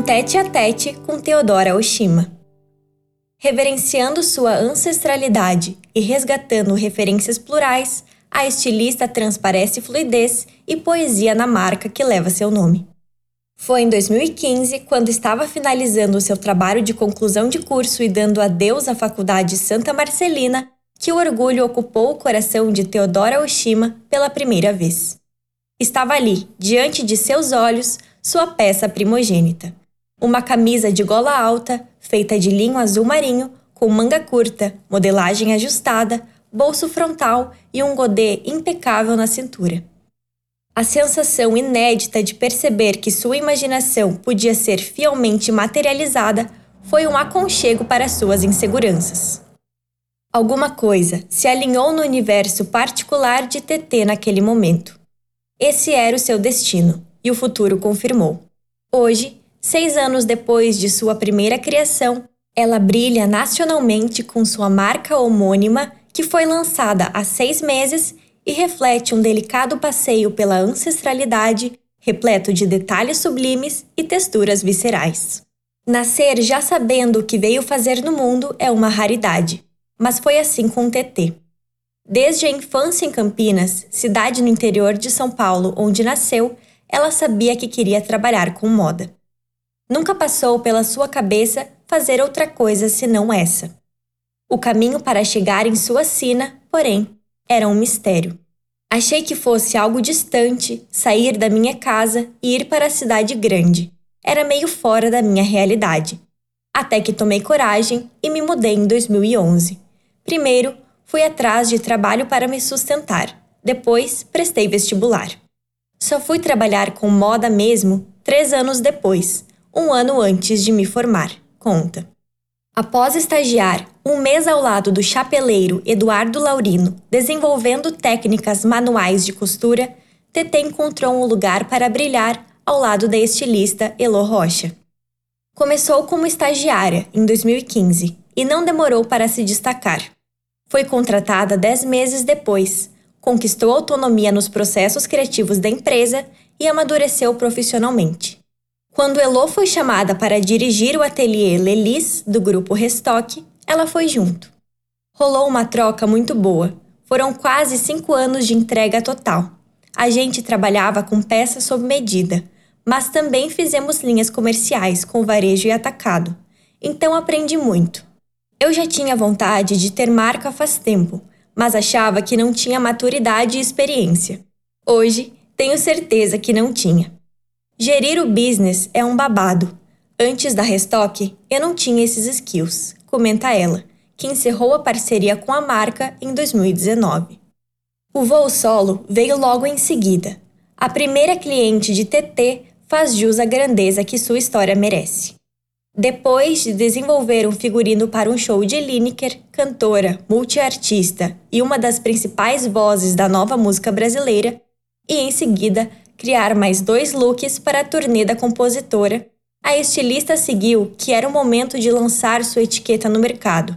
um tete a tete com Teodora Oshima. Reverenciando sua ancestralidade e resgatando referências plurais, a estilista transparece fluidez e poesia na marca que leva seu nome. Foi em 2015, quando estava finalizando seu trabalho de conclusão de curso e dando adeus à Faculdade Santa Marcelina, que o orgulho ocupou o coração de Teodora Oshima pela primeira vez. Estava ali, diante de seus olhos, sua peça primogênita. Uma camisa de gola alta, feita de linho azul marinho, com manga curta, modelagem ajustada, bolso frontal e um godê impecável na cintura. A sensação inédita de perceber que sua imaginação podia ser fielmente materializada foi um aconchego para suas inseguranças. Alguma coisa se alinhou no universo particular de TT naquele momento. Esse era o seu destino, e o futuro confirmou. Hoje, seis anos depois de sua primeira criação, ela brilha nacionalmente com sua marca homônima que foi lançada há seis meses e reflete um delicado passeio pela ancestralidade, repleto de detalhes sublimes e texturas viscerais. Nascer já sabendo o que veio fazer no mundo é uma raridade, mas foi assim com TT. Desde a infância em Campinas, cidade no interior de São Paulo onde nasceu, ela sabia que queria trabalhar com moda. Nunca passou pela sua cabeça fazer outra coisa senão essa. O caminho para chegar em sua sina, porém, era um mistério. Achei que fosse algo distante sair da minha casa e ir para a cidade grande. Era meio fora da minha realidade. Até que tomei coragem e me mudei em 2011. Primeiro, fui atrás de trabalho para me sustentar. Depois, prestei vestibular. Só fui trabalhar com moda mesmo três anos depois, um ano antes de me formar, conta. Após estagiar um mês ao lado do chapeleiro Eduardo Laurino, desenvolvendo técnicas manuais de costura, TT encontrou um lugar para brilhar ao lado da estilista Elo Rocha. Começou como estagiária em 2015 e não demorou para se destacar. Foi contratada dez meses depois, conquistou autonomia nos processos criativos da empresa e amadureceu profissionalmente. Quando Elo foi chamada para dirigir o ateliê Lelis do grupo Restock, ela foi junto. Rolou uma troca muito boa. Foram quase cinco anos de entrega total. A gente trabalhava com peças sob medida, mas também fizemos linhas comerciais com varejo e atacado. Então aprendi muito. Eu já tinha vontade de ter marca faz tempo, mas achava que não tinha maturidade e experiência. Hoje, tenho certeza que não tinha. Gerir o business é um babado. Antes da Restock, eu não tinha esses skills, comenta ela, que encerrou a parceria com a marca em 2019. O voo solo veio logo em seguida. A primeira cliente de TT faz jus à grandeza que sua história merece. Depois de desenvolver um figurino para um show de Lineker, cantora, multiartista e uma das principais vozes da nova música brasileira, e em seguida criar mais dois looks para a turnê da compositora, a estilista seguiu que era o momento de lançar sua etiqueta no mercado.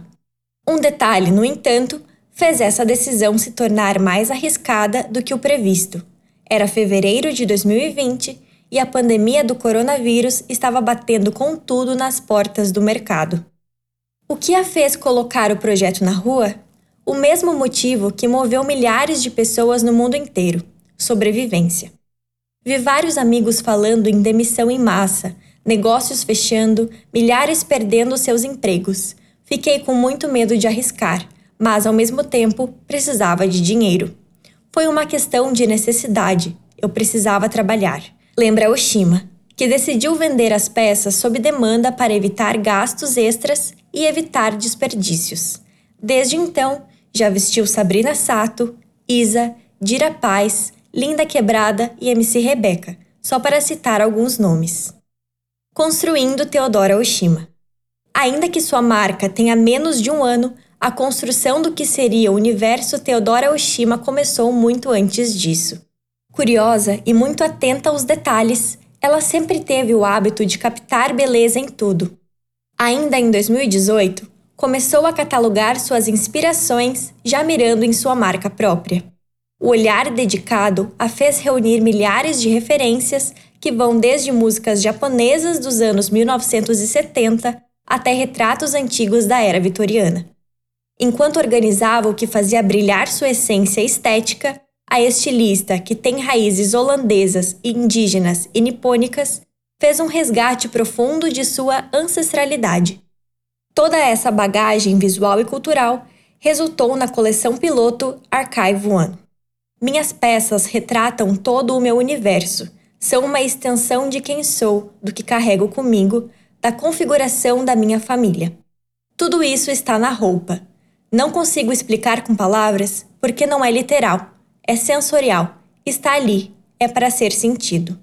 Um detalhe, no entanto, fez essa decisão se tornar mais arriscada do que o previsto. Era fevereiro de 2020 e a pandemia do coronavírus estava batendo com tudo nas portas do mercado. O que a fez colocar o projeto na rua? O mesmo motivo que moveu milhares de pessoas no mundo inteiro: sobrevivência. Vi vários amigos falando em demissão em massa, negócios fechando, milhares perdendo seus empregos. Fiquei com muito medo de arriscar, mas ao mesmo tempo precisava de dinheiro. Foi uma questão de necessidade. Eu precisava trabalhar. Lembra Oshima, que decidiu vender as peças sob demanda para evitar gastos extras e evitar desperdícios. Desde então, já vestiu Sabrina Sato, Isa, Dira Paz, Linda Quebrada e MC Rebeca, só para citar alguns nomes. Construindo Teodora Oshima. Ainda que sua marca tenha menos de um ano, a construção do que seria o universo Teodora Oshima começou muito antes disso. Curiosa e muito atenta aos detalhes, ela sempre teve o hábito de captar beleza em tudo. Ainda em 2018, começou a catalogar suas inspirações já mirando em sua marca própria. O olhar dedicado a fez reunir milhares de referências que vão desde músicas japonesas dos anos 1970 até retratos antigos da era vitoriana. Enquanto organizava o que fazia brilhar sua essência estética, a estilista, que tem raízes holandesas, indígenas e nipônicas, fez um resgate profundo de sua ancestralidade. Toda essa bagagem visual e cultural resultou na coleção piloto Archive One. Minhas peças retratam todo o meu universo, são uma extensão de quem sou, do que carrego comigo, da configuração da minha família. Tudo isso está na roupa. Não consigo explicar com palavras porque não é literal, é sensorial, está ali, é para ser sentido.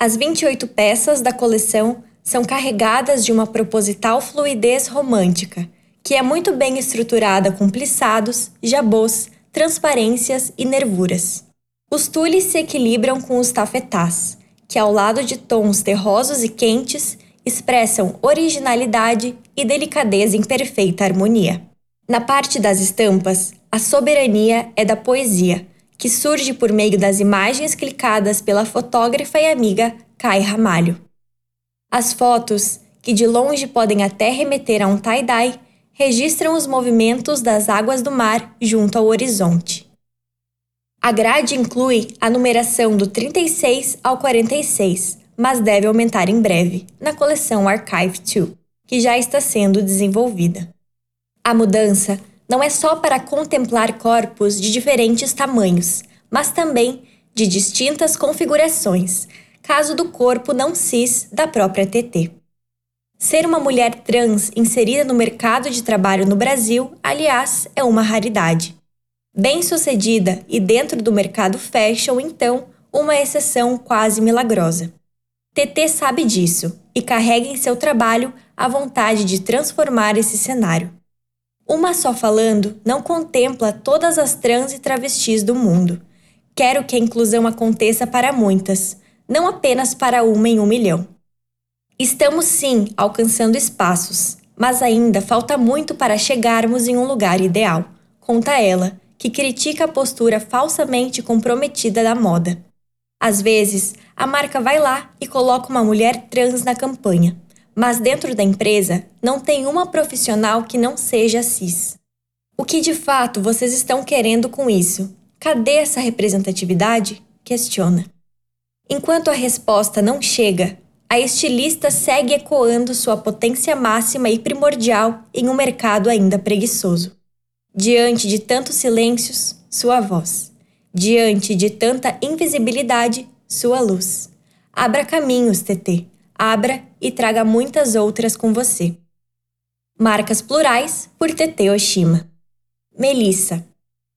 As 28 peças da coleção são carregadas de uma proposital fluidez romântica, que é muito bem estruturada com plissados, jabôs, transparências e nervuras. Os tules se equilibram com os tafetás, que ao lado de tons terrosos e quentes, expressam originalidade e delicadeza em perfeita harmonia. Na parte das estampas, a soberania é da poesia, que surge por meio das imagens clicadas pela fotógrafa e amiga Kai Ramalho. As fotos, que de longe podem até remeter a um tie-dye, registram os movimentos das águas do mar junto ao horizonte. A grade inclui a numeração do 36 ao 46, mas deve aumentar em breve, na coleção Archive 2, que já está sendo desenvolvida. A mudança não é só para contemplar corpos de diferentes tamanhos, mas também de distintas configurações, caso do corpo não cis da própria TT. Ser uma mulher trans inserida no mercado de trabalho no Brasil, aliás, é uma raridade. Bem-sucedida e dentro do mercado fashion, então, uma exceção quase milagrosa. TT sabe disso e carrega em seu trabalho a vontade de transformar esse cenário. Uma só falando não contempla todas as trans e travestis do mundo. Quero que a inclusão aconteça para muitas, não apenas para uma em um milhão. Estamos sim alcançando espaços, mas ainda falta muito para chegarmos em um lugar ideal, conta ela, que critica a postura falsamente comprometida da moda. Às vezes, a marca vai lá e coloca uma mulher trans na campanha, mas dentro da empresa não tem uma profissional que não seja cis. O que de fato vocês estão querendo com isso? Cadê essa representatividade? Questiona. Enquanto a resposta não chega, a estilista segue ecoando sua potência máxima e primordial em um mercado ainda preguiçoso. Diante de tantos silêncios, sua voz. Diante de tanta invisibilidade, sua luz. Abra caminhos, TT abra e traga muitas outras com você. Marcas plurais por TT Oshima. Melissa.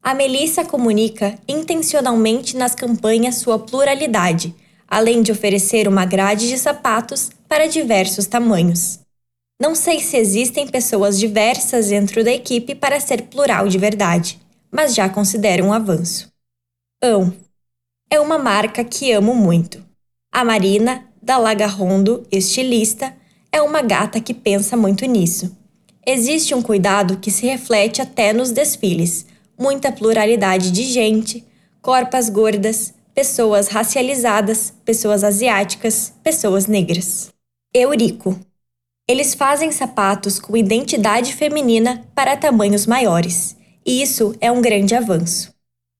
A Melissa comunica intencionalmente nas campanhas sua pluralidade, além de oferecer uma grade de sapatos para diversos tamanhos. Não sei se existem pessoas diversas dentro da equipe para ser plural de verdade, mas já considero um avanço. Ão. É uma marca que amo muito. A Marina da Laga Rondo, estilista, é uma gata que pensa muito nisso. Existe um cuidado que se reflete até nos desfiles, muita pluralidade de gente, corpas gordas, pessoas racializadas, pessoas asiáticas, pessoas negras. Eurico. Eles fazem sapatos com identidade feminina para tamanhos maiores, e isso é um grande avanço.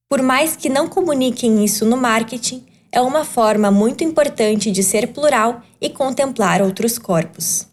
Por mais que não comuniquem isso no marketing, é uma forma muito importante de ser plural e contemplar outros corpos.